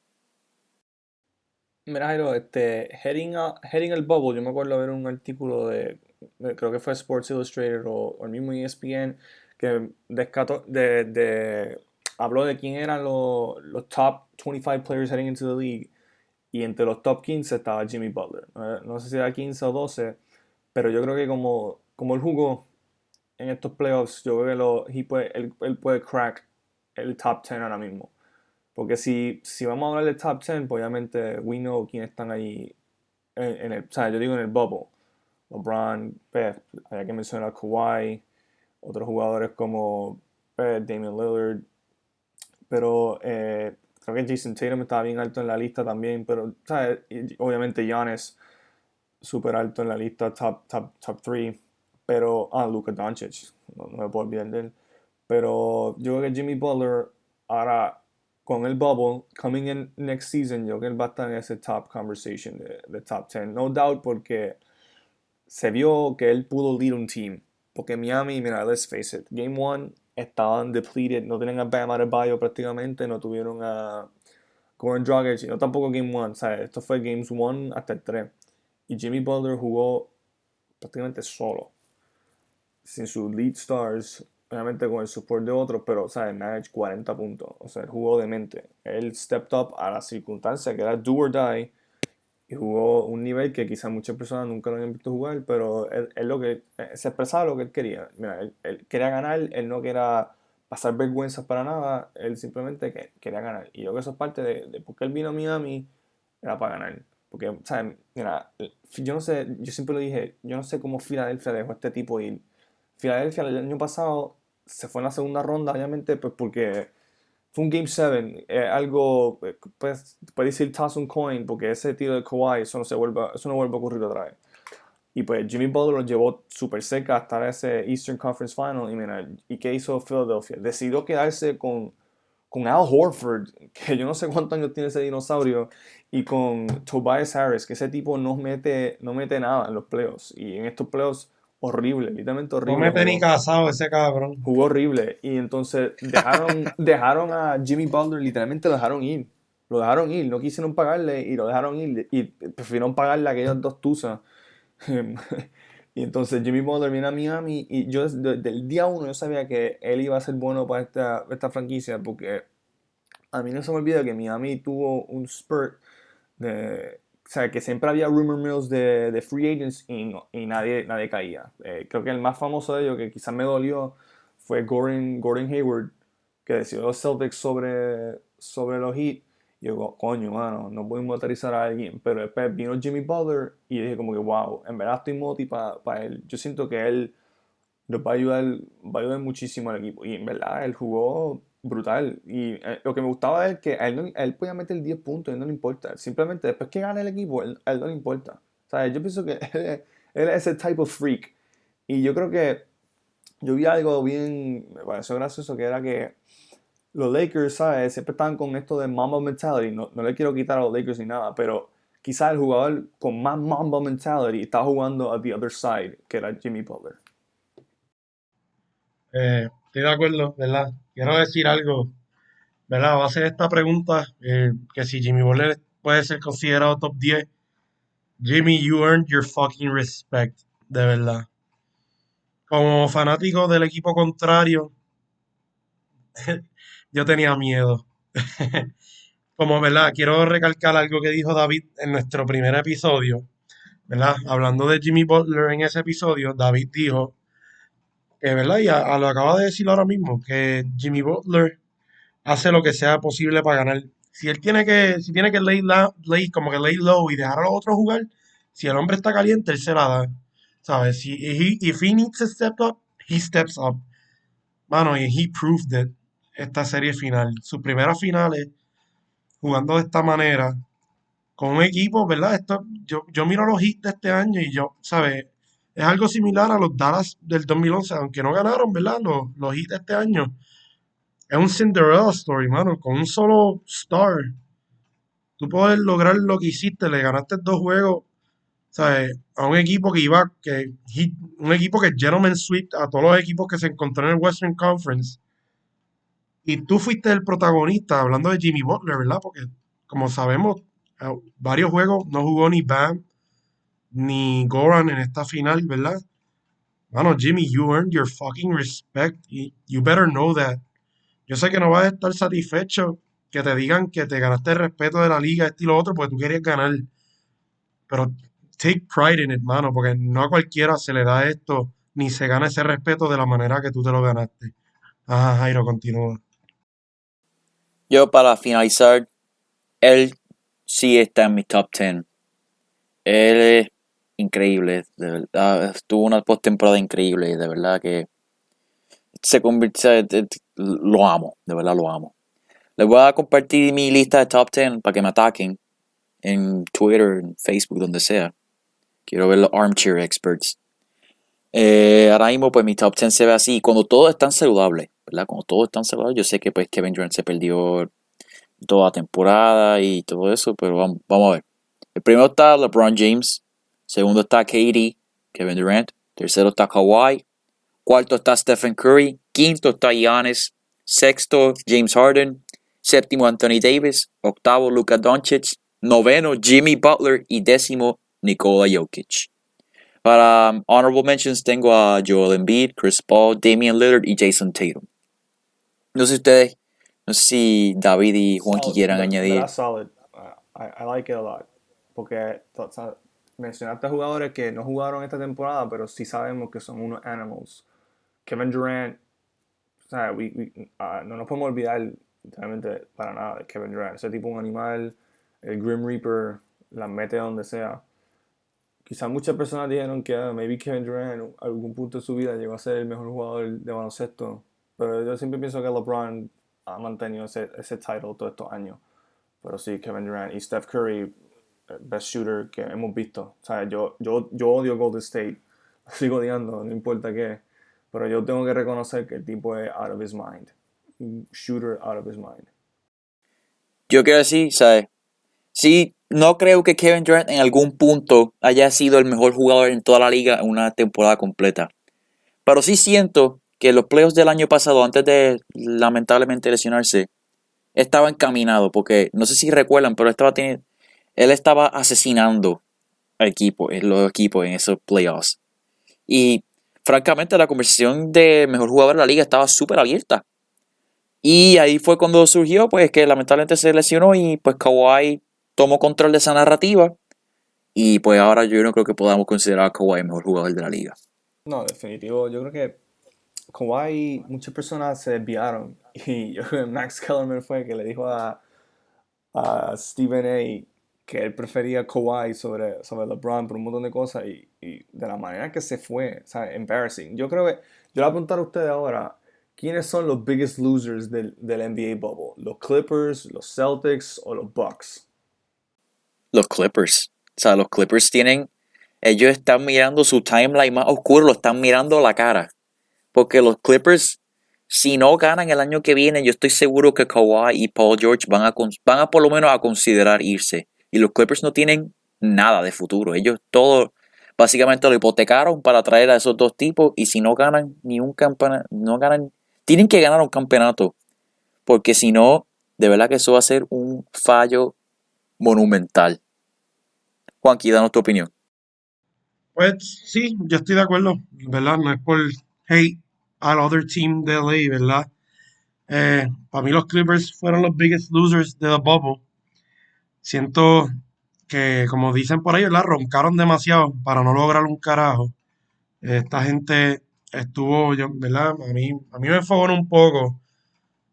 Mira, Jairo, este, heading, heading el bubble, yo me acuerdo ver un artículo de, creo que fue Sports Illustrated o, el mismo ESPN, que descató, de, de, habló de quién eran los, los top 25 players heading into the league. Y entre los top 15 estaba Jimmy Butler. No sé si era 15 o 12, pero yo creo que como, como él jugó en estos playoffs, yo creo que lo, él, puede crack el top 10 ahora mismo. Porque si, si vamos a hablar del top 10, pues obviamente we know quiénes están ahí en, el, o sea, yo digo en el bubble. LeBron, Pep, hay que mencionar a Kawhi, otros jugadores como Pep, Damian Lillard, pero eh, creo que Jason Tatum estaba bien alto en la lista también, pero ¿sabes? obviamente Giannis súper alto en la lista, top, top, top 3. Pero, ah, Luka Doncic, no, me puedo olvidar de él. Pero yo creo que Jimmy Butler, ahora con el bubble, coming in next season, yo creo que él va a estar en ese top conversation de, top 10. No doubt porque se vio que él pudo lead un team. Porque Miami, mira, let's face it, Game 1 estaban depleted, no tenían a Bam Adebayo prácticamente, no tuvieron a Goran Dragic, no tampoco Game 1, ¿sabes? Esto fue Games 1 hasta el 3. Y Jimmy Butler jugó prácticamente solo sin sus lead stars, obviamente con el support de otros, pero, ¿sabes? Manage 40 puntos. O sea, jugó de mente. Él stepped up a la circunstancia que era do or die y jugó un nivel que quizás muchas personas nunca lo habían visto jugar, pero él, lo que eh, se expresaba lo que él quería. Mira, él, quería ganar, él no quería pasar vergüenzas para nada, él simplemente quería ganar. Y yo creo que eso es parte de, de por qué él vino a Miami, era para ganar. Porque, ¿sabes? Mira, yo no sé, yo siempre lo dije, yo no sé cómo Filadelfia dejó a este tipo ir Filadelfia el año pasado se fue en la segunda ronda, obviamente, pues porque fue un Game 7, algo, eh, pues, puede decir toss un coin, porque ese tiro de Kawhi, eso no, se vuelve, eso no vuelve a ocurrir otra vez. Y pues Jimmy Butler lo llevó súper cerca hasta ese Eastern Conference Final. Y mira, ¿y qué hizo Philadelphia? Decidió quedarse con, con Al Horford, que yo no sé cuántos años tiene ese dinosaurio, y con Tobias Harris, que ese tipo no mete, no mete nada en los playoffs. Y en estos playoffs horrible, literalmente horrible. No me tenía casado ese cabrón. Jugó horrible. Y entonces dejaron, dejaron a Jimmy Butler, literalmente lo dejaron ir. lo dejaron ir, no quisieron pagarle y lo dejaron ir y prefirieron pagarle a aquellos dos tusas. y entonces Jimmy Butler viene a Miami y yo desde el día uno yo sabía que él iba a ser bueno para esta, esta franquicia porque a mí no se me olvida que Miami tuvo un spurt de... O sea, que siempre había rumor mills de, de free agents y, y nadie, nadie caía. Eh, creo que el más famoso de ellos, que quizás me dolió, fue Gordon, Gordon Hayward, que decidió los Celtics sobre, sobre los Heat. Y yo, coño, mano, no puedo motorizar a alguien. Pero después vino Jimmy Butler y dije como que, wow, en verdad estoy moti para él. Yo siento que él nos va a ayudar, va a ayudar muchísimo al equipo. Y en verdad, él jugó brutal. Y eh, lo que me gustaba es que a él, él podía meter 10 puntos y él no le importa. Simplemente después que gane el equipo, él, a él no le importa. O sea, yo pienso que él, él, es ese type of freak. Y yo creo que yo vi algo bien, me pareció gracioso, que era que los Lakers, ¿sabes? Siempre están con esto de Mamba mentality. No, no le quiero quitar a los Lakers ni nada, pero quizás el jugador con más Mamba mentality está jugando a the other side, que era Jimmy Butler. Eh, estoy de acuerdo, ¿verdad? Quiero decir algo, ¿verdad? Va a hacer esta pregunta, eh, que si Jimmy Butler puede ser considerado top 10. Jimmy, you earned your fucking respect, de verdad. Como fanático del equipo contrario, yo tenía miedo. Como, ¿verdad? Quiero recalcar algo que dijo David en nuestro primer episodio, ¿verdad? Hablando de Jimmy Butler en ese episodio, David dijo que, ¿verdad? Y a, lo acaba de decir ahora mismo, que Jimmy Butler hace lo que sea posible para ganar. Si él tiene que, si tiene que lay, lay como que lay low y dejar a los otros jugar, si el hombre está caliente, él se la da. ¿Sabes? Si he, if he needs to step up, he steps up. Mano, y he proved it esta serie final. Sus primeras finales jugando de esta manera con un equipo, ¿verdad? Esto, yo, yo miro los hits de este año y yo, ¿sabes? Es algo similar a los Dallas del 2011, aunque no ganaron, ¿verdad? Los, los de este año. Es un Cinderella story, mano, con un solo star. Tú puedes lograr lo que hiciste, le ganaste dos juegos, ¿sabes? A un equipo que iba, que un equipo que gentleman sweep a todos los equipos que se encontraron en el Western Conference y tú fuiste el protagonista, hablando de Jimmy Butler, ¿verdad? Porque, como sabemos, eh, varios juegos no jugó ni Bam ni Goran en esta final, ¿verdad? Mano, Jimmy, you earned your fucking respect. You better know that. Yo sé que no vas a estar satisfecho que te digan que te ganaste el respeto de la liga, este y lo otro, porque tú querías ganar. Pero take pride in it, mano, porque no a cualquiera se le da esto, ni se gana ese respeto de la manera que tú te lo ganaste. Ajá, Jairo, continúa. Yo para finalizar, él sí está en mi top 10. Él increíble, de verdad. Tuvo una postemporada increíble, de verdad que se convirtió, lo amo, de verdad lo amo. Les voy a compartir mi lista de top 10 para que me ataquen en Twitter, en Facebook, donde sea. Quiero ver los armchair experts. Eh, ahora mismo, pues mi top 10 se ve así. Cuando todos están saludables, ¿verdad? Cuando todos están saludables, yo sé que pues Kevin Durant se perdió toda la temporada y todo eso, pero vamos, vamos a ver. El primero está LeBron James. Segundo está KD, Kevin Durant. Tercero está Kawhi. Cuarto está Stephen Curry. Quinto está Giannis. Sexto, James Harden. Séptimo, Anthony Davis. Octavo, Luka Doncic. Noveno, Jimmy Butler. Y décimo, Nikola Jokic. Para um, honorable mentions tengo a Joel Embiid, Chris Paul, Damian Lillard y Jason Tatum. No sé ustedes, no sé si David y Juanqui quieran añadir. That's solid. I, I, like it a lot. Porque mencionaste jugadores que no jugaron esta temporada, pero sí sabemos que son unos animals. Kevin Durant, o sea, we, we, uh, no nos podemos olvidar realmente para nada de Kevin Durant. Ese tipo un animal, el Grim Reaper, la mete donde sea quizás muchas personas dijeron que uh, maybe Kevin Durant en algún punto de su vida llegó a ser el mejor jugador de baloncesto, pero yo siempre pienso que LeBron ha mantenido ese, ese title todos estos años. Pero sí, Kevin Durant y Steph Curry, best shooter que hemos visto. O sea, yo, yo, yo odio Golden State, sigo odiando, no importa qué, pero yo tengo que reconocer que el tipo es out of his mind. shooter out of his mind. Yo quiero decir, ¿sabes? Sí, no creo que Kevin Durant en algún punto haya sido el mejor jugador en toda la liga en una temporada completa. Pero sí siento que los playoffs del año pasado, antes de lamentablemente lesionarse, estaba encaminado, porque no sé si recuerdan, pero estaba teniendo, él estaba asesinando al equipo, en los equipos en esos playoffs. Y francamente la conversación de mejor jugador de la liga estaba súper abierta. Y ahí fue cuando surgió, pues que lamentablemente se lesionó y pues Kawhi tomó control de esa narrativa. Y pues ahora yo no creo que podamos considerar a Kawhi el mejor jugador de la liga. No, definitivo. Yo creo que Kawhi, muchas personas se desviaron. Y yo creo que Max Kellerman fue el que le dijo a, a Stephen A. que él prefería Kawhi sobre, sobre LeBron por un montón de cosas. Y, de la manera que se fue, o sea, embarrassing. Yo creo que, yo le voy a preguntar a ustedes ahora. ¿Quiénes son los biggest losers del, del NBA bubble? ¿Los Clippers, los Celtics o los Bucks? Los Clippers. O sea, los Clippers tienen. Ellos están mirando su timeline más oscuro, lo están mirando a la cara. Porque los Clippers, si no ganan el año que viene, yo estoy seguro que Kawhi y Paul George van a, van a por lo menos a considerar irse. Y los Clippers no tienen nada de futuro. Ellos todo básicamente lo hipotecaron para traer a esos dos tipos. Y si no ganan ni un campeonato, no ganan tienen que ganar un campeonato. Porque si no, de verdad que eso va a ser un fallo monumental. Juanqui, danos tu opinión. Pues sí, yo estoy de acuerdo, ¿verdad? No es por hate al other team de LA, ¿verdad? Eh, para mí los Clippers fueron los biggest losers de the bubble. Siento que, como dicen por ahí, la roncaron demasiado para no lograr un carajo. Esta gente estuvo, ¿verdad? A mí, a mí me enfogó un poco,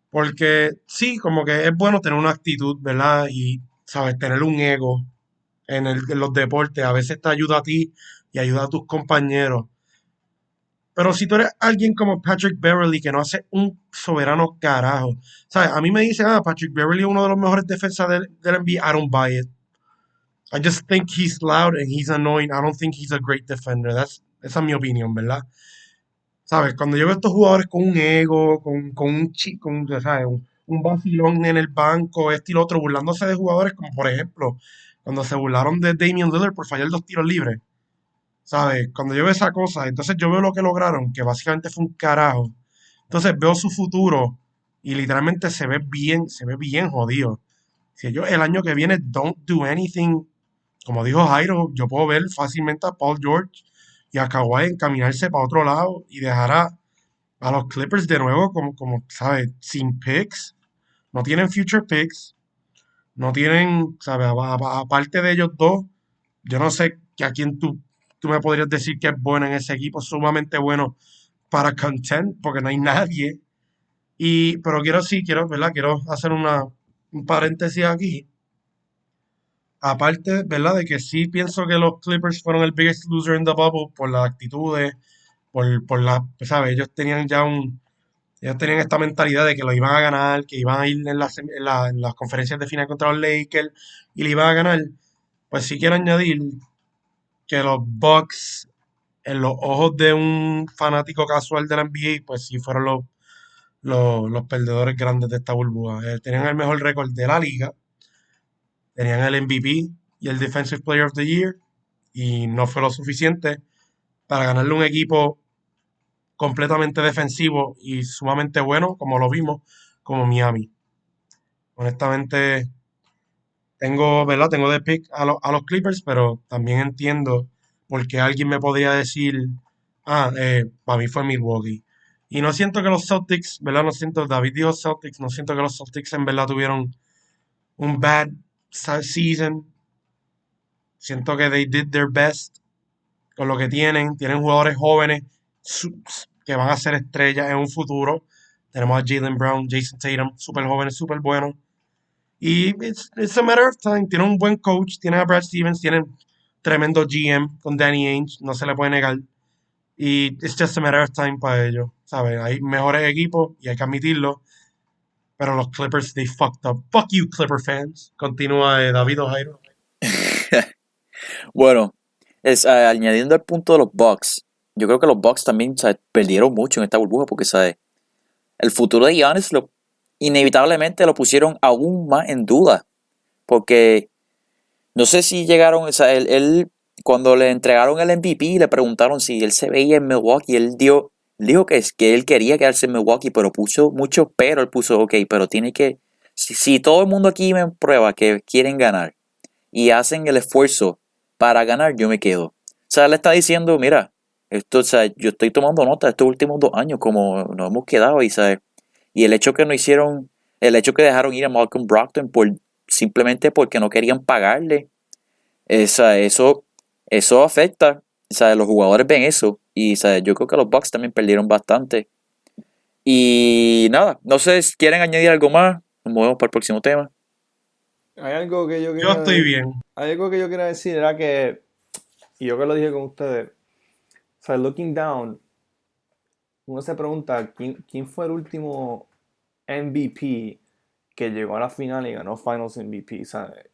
porque sí, como que es bueno tener una actitud, ¿verdad? Y, ¿sabes? Tener un ego en, el, en los deportes, a veces te ayuda a ti y ayuda a tus compañeros. Pero si tú eres alguien como Patrick Beverly que no hace un soberano carajo, ¿sabes? A mí me dicen, ah, Patrick Beverly es uno de los mejores defensas del, NBA. I don't buy it. I just think he's loud and he's annoying. I don't think he's a great defender. That's, esa es mi opinión, ¿verdad? ¿Sabes? Cuando yo veo a estos jugadores con un ego, con, con un chico, ¿sabes? Un, un vacilón en el banco, este y lo otro, burlándose de jugadores como, por ejemplo, cuando se burlaron de Damian Lillard por fallar dos tiros libres. ¿Sabes? Cuando yo veo esa cosa, entonces yo veo lo que lograron, que básicamente fue un carajo. Entonces veo su futuro y literalmente se ve bien, se ve bien jodido. Si ellos el año que viene don't do anything, como dijo Jairo, yo puedo ver fácilmente a Paul George y a Kawhi encaminarse para otro lado y dejar a, a los Clippers de nuevo como, como, ¿sabes? Sin picks. No tienen future picks. No tienen, ¿sabes? Aparte de ellos dos, yo no sé a quién tú, tú me podrías decir que es bueno en ese equipo, sumamente bueno para content, porque no hay nadie. Y, pero quiero sí, quiero, ¿verdad? Quiero hacer una, un paréntesis aquí. Aparte, ¿verdad? De que sí pienso que los Clippers fueron el biggest loser in the bubble por las actitudes, por, por la, ¿sabes? Ellos tenían ya un, ellos tenían esta mentalidad de que lo iban a ganar, que iban a ir en las, en en las conferencias de final contra los Lakers y le iban a ganar. Pues sí quiero añadir que los Bucks, en los ojos de un fanático casual de la NBA, pues sí fueron los, los, los perdedores grandes de esta burbuja. Eh, tenían el mejor récord de la liga, tenían el MVP y el Defensive Player of the Year, y no fue lo suficiente para ganarle un equipo completamente defensivo y sumamente bueno, como lo vimos, como Miami. Honestamente, tengo, ¿verdad? Tengo de pick a, lo- a los Clippers, pero también entiendo por qué alguien me podría decir, ah, eh, para mí fue Milwaukee. Y no siento que los Celtics, ¿verdad? No siento, David dijo Celtics, no siento que los Celtics en verdad tuvieron un bad season. Siento que they did their best con lo que tienen. Tienen jugadores jóvenes que van a ser estrellas en un futuro. Tenemos a Jalen Brown, Jason Tatum, súper jóvenes, súper buenos. Y it's, it's a matter of time. Tiene un buen coach, tiene a Brad Stevens, tiene tremendo GM con Danny Ainge, no se le puede negar. Y it's just a matter of time para ellos, ¿sabes? Hay mejores equipos y hay que admitirlo. Pero los Clippers, they fucked up. Fuck you, Clipper fans. Continúa eh, David Ojairo. Bueno, es, añadiendo al punto de los Bucks, yo creo que los Bucks también ¿sabes? perdieron mucho en esta burbuja porque ¿sabes? el futuro de Giannis lo, inevitablemente lo pusieron aún más en duda. Porque no sé si llegaron, o sea, él, cuando le entregaron el MVP le preguntaron si él se veía en Milwaukee, él dio, dijo que, que él quería quedarse en Milwaukee, pero puso mucho pero, él puso, ok, pero tiene que, si, todo el mundo aquí me prueba que quieren ganar y hacen el esfuerzo para ganar, yo me quedo. O sea, le está diciendo, mira, esto, o sea, yo estoy tomando nota estos últimos dos años, como nos hemos quedado, y, ¿sabes? Y el hecho que no hicieron, el hecho que dejaron ir a Malcolm Brockton por, simplemente porque no querían pagarle, esa, eso, eso afecta, o sea, los jugadores ven eso, y ¿sabes? yo creo que los Bucks también perdieron bastante. Y nada, no sé si quieren añadir algo más, nos movemos para el próximo tema. Hay algo que yo Yo quería estoy bien. Hay algo que yo quería decir, era que, y yo que lo dije con ustedes, o sea, looking down, uno se pregunta quién, quién fue el último MVP que llegó a la final y ganó Finals MVP, ¿sabes?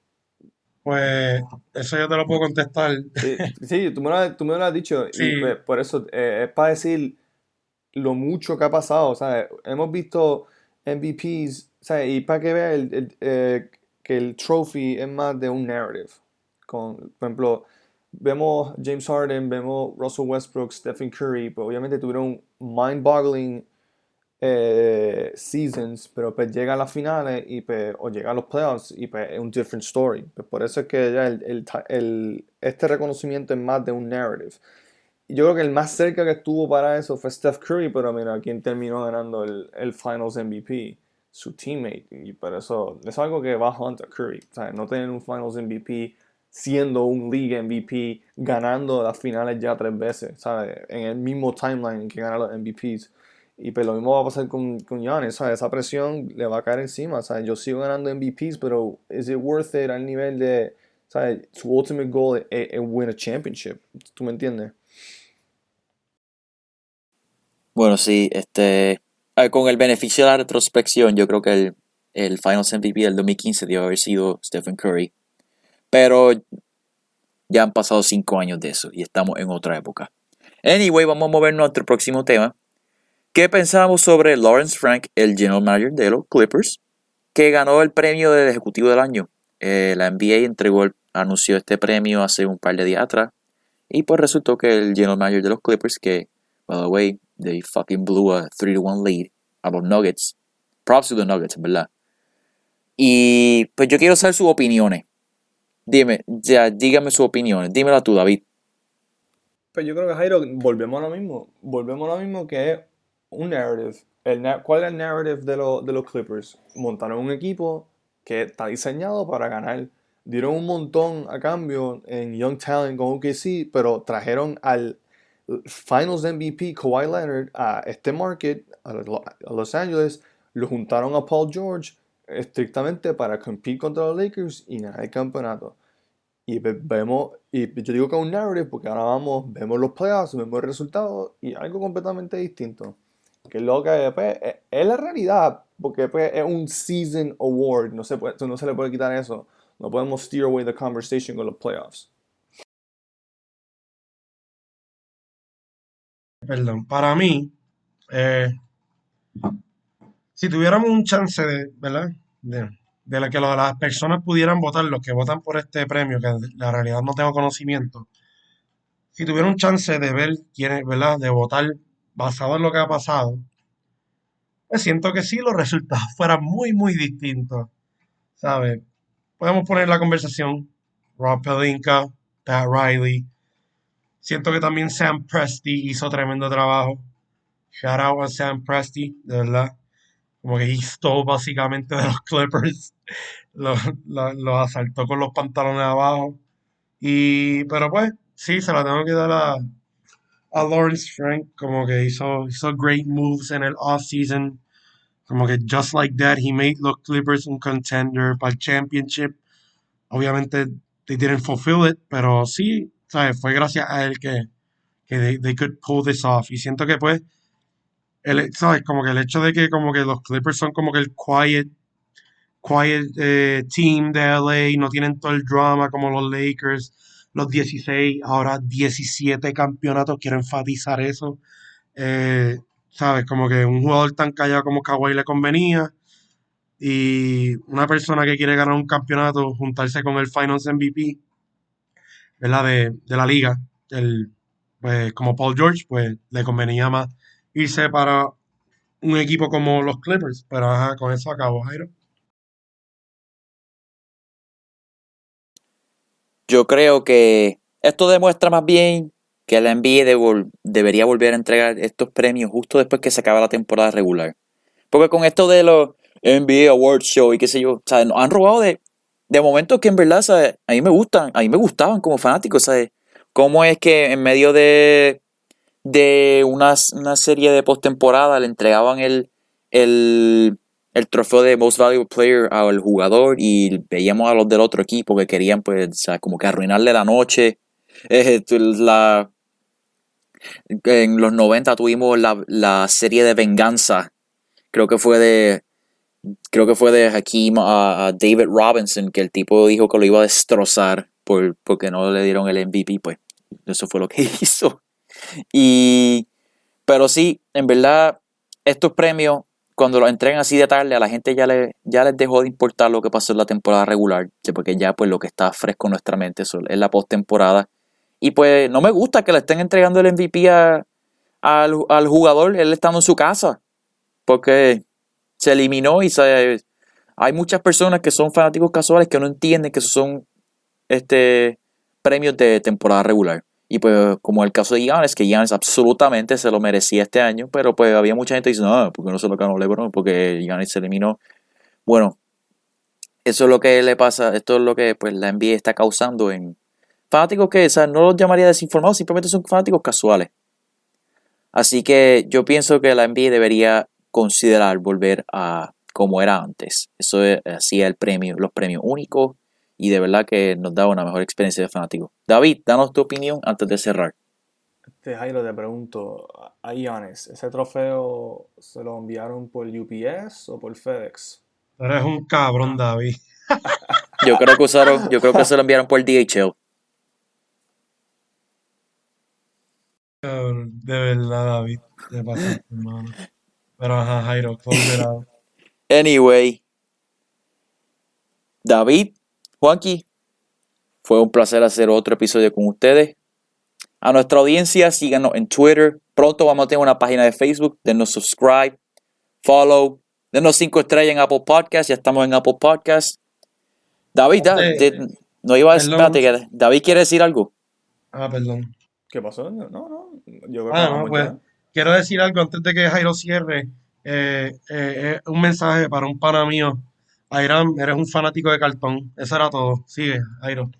Pues eso yo te lo puedo contestar. Sí, sí, tú me lo, has- tú me lo has dicho y Sí. pues, por eso eh, es para decir lo mucho que ha pasado, ¿sabes? Hemos visto MVPs, ¿sabes? Y para que veas el, el, eh, que el trophy es más de un narrative. Con, por ejemplo, vemos James Harden, vemos Russell Westbrook, Stephen Curry, pues obviamente tuvieron mind-boggling eh, seasons, pero pues llega a las finales y pues, o llega a los playoffs y pues es un different story. Pues por eso es que ya el, el este reconocimiento es más de un narrative. Yo creo que el más cerca que estuvo para eso fue Steph Curry, pero mira, quién terminó ganando el, Finals MVP, su teammate. Y por eso, es algo que va a Curry. O sea, no tener un Finals MVP siendo un League MVP, ganando las finales ya tres veces, ¿sabes? En el mismo timeline que ganan los MVPs. Y pues lo mismo va a pasar con, con Giannis, ¿sabes? Esa presión le va a caer encima, ¿sabes? Yo sigo ganando MVPs, pero ¿is it worth it al nivel de, ¿sabes? Su ultimate goal es, es win a championship. ¿Tú me entiendes? Bueno, sí, este, con el beneficio de la retrospección, yo creo que el, el Finals MVP del 2015 debió haber sido Stephen Curry. Pero ya han pasado cinco años de eso y estamos en otra época. Anyway, vamos a movernos a nuestro próximo tema. ¿Qué pensamos sobre Lawrence Frank, el general manager de los Clippers, que ganó el premio del Ejecutivo del Año? Eh, la NBA entregó anunció este premio hace un par de días atrás. Y pues resultó que el general manager de los Clippers, que, by the way, they fucking blew a 3 to 1 lead a los Nuggets. Props to the Nuggets, verdad. Y pues yo quiero saber sus opiniones. Dime, ya, dígame sus opiniones. Dímela tú, David. Pues yo creo que Jairo, volvemos a lo mismo. Volvemos a lo mismo que es un narrative. ¿Cuál es el narrative de, lo- de los Clippers? Montaron un equipo que está diseñado para ganar. Dieron un montón a cambio en Young Talent con OKC, pero trajeron al Finals MVP Kawhi Leonard a este market, a Lo- a Los Angeles, lo juntaron a Paul George estrictamente para competir contra los Lakers y ganar el campeonato. Y ve- vemos, y yo digo que un narrative porque ahora vamos, vemos los playoffs, vemos el resultado y algo completamente distinto. Que lo que pues, es, es la realidad, porque pues, es un season award, no se, puede, no se le puede quitar eso. No podemos steer away the conversation con los playoffs. Perdón, para mí, eh, si tuviéramos un chance de, ¿verdad? De, de la que las personas pudieran votar, los que votan por este premio, que la realidad no tengo conocimiento, si tuviera un chance de ver quiénes, ¿verdad? De votar basado en lo que ha pasado, pues siento que sí, los resultados fueran muy, muy distintos, ¿sabes? Podemos poner la conversación, Rob Pelinka, Pat Riley, siento que también Sam Presti hizo tremendo trabajo, shout out a Sam Presti, de verdad, como que stole básicamente de los Clippers, los, los- los asaltó con los pantalones abajo, y, pero pues, sí, se la tengo que dar a, a Lawrence Frank, como que hizo, hizo great moves en el offseason. Como que just like that, he made los Clippers un contender para el championship. Obviamente, they didn't fulfill it, pero sí, ¿sabes? Fue gracias a él que, que they, they could pull this off. Y siento que pues, el, ¿sabes? Como que el hecho de que como que los Clippers son como que el quiet, quiet eh, team de LA, no tienen todo el drama como los Lakers, los 16, ahora 17 campeonatos, quiero enfatizar eso. Eh, ¿sabes? Como que un jugador tan callado como Kawhi le convenía y una persona que quiere ganar un campeonato, juntarse con el Finals MVP, ¿verdad? De, de la liga, el, pues, como Paul George, pues le convenía más irse para un equipo como los Clippers. Pero ajá, con eso acabo, Jairo. Yo creo que esto demuestra más bien que la NBA devol debería volver a entregar estos premios justo después que se acaba la temporada regular. Porque con esto de los NBA Awards Show y qué sé yo, o sea, nos han robado de, de momentos que en verdad, ¿sabes? A mí me gustan, a mí me gustaban como fanático, ¿sabes? Cómo es que en medio de de una, una serie de postemporada le entregaban el, el, el trofeo de Most Valuable Player al jugador y veíamos a los del otro equipo que querían, pues, como que arruinarle la noche. Eh, tu- la, en los 90 tuvimos la, la serie de venganza. Creo que fue de. Creo que fue de Hakeem a, a David Robinson, que el tipo dijo que lo iba a destrozar por, porque no le dieron el MVP, pues. Eso fue lo que hizo. Y. Pero sí, en verdad, estos premios, cuando los entregan así de tarde, a la gente ya, le, ya les dejó de importar lo que pasó en la temporada regular. Porque ya, pues, lo que está fresco en nuestra mente es la postemporada. Y pues no me gusta que le estén entregando el MVP al, al jugador, él estando en su casa. Porque se eliminó y se- hay muchas personas que son fanáticos casuales que no entienden que son este, premios de temporada regular. Y pues como el caso de Giannis, que Giannis absolutamente se lo merecía este año, pero pues había mucha gente diciendo, no, porque no se lo ganó LeBron, porque Giannis se eliminó. Bueno, eso es lo que le pasa, esto es lo que pues la NBA está causando en fanáticos que, no los llamaría desinformados, simplemente son fanáticos casuales. Así que yo pienso que la NBA debería considerar volver a como era antes. Eso es- hacía el premio, los premios únicos y de verdad que nos daba una mejor experiencia de fanático. David, danos tu opinión antes de cerrar. Este Jairo, te pregunto, a Giannis, ¿ese trofeo se lo enviaron por UPS o por FedEx? Eres un cabrón, David. Yo creo que usaron, yo creo que se lo enviaron por DHL. Cabrón, De verdad, David. Te pasaste, hermano. Pero ajá, Jairo, close it out. Anyway, David, Juanqui, fue un placer hacer otro episodio con ustedes. A nuestra audiencia, síganos en Twitter. Pronto vamos a tener una página de Facebook. Denos subscribe, follow, denos cinco estrellas en Apple Podcast. Ya estamos en Apple Podcast. David, da- de- no iba a espérate, que David quiere decir algo. Ah, perdón. ¿Qué pasó? No, no, yo creo Ah, que no, vamos pues. ya. Quiero decir algo antes de que Jairo cierre. Eh, eh, eh, un mensaje para un pana mío. Airam, eres un fanático de cartón. Eso era todo. Sigue, Jairo.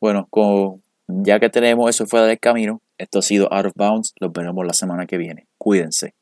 Bueno, con, ya que tenemos eso fuera del camino, esto ha sido Out of Bounds. Los veremos la semana que viene. Cuídense.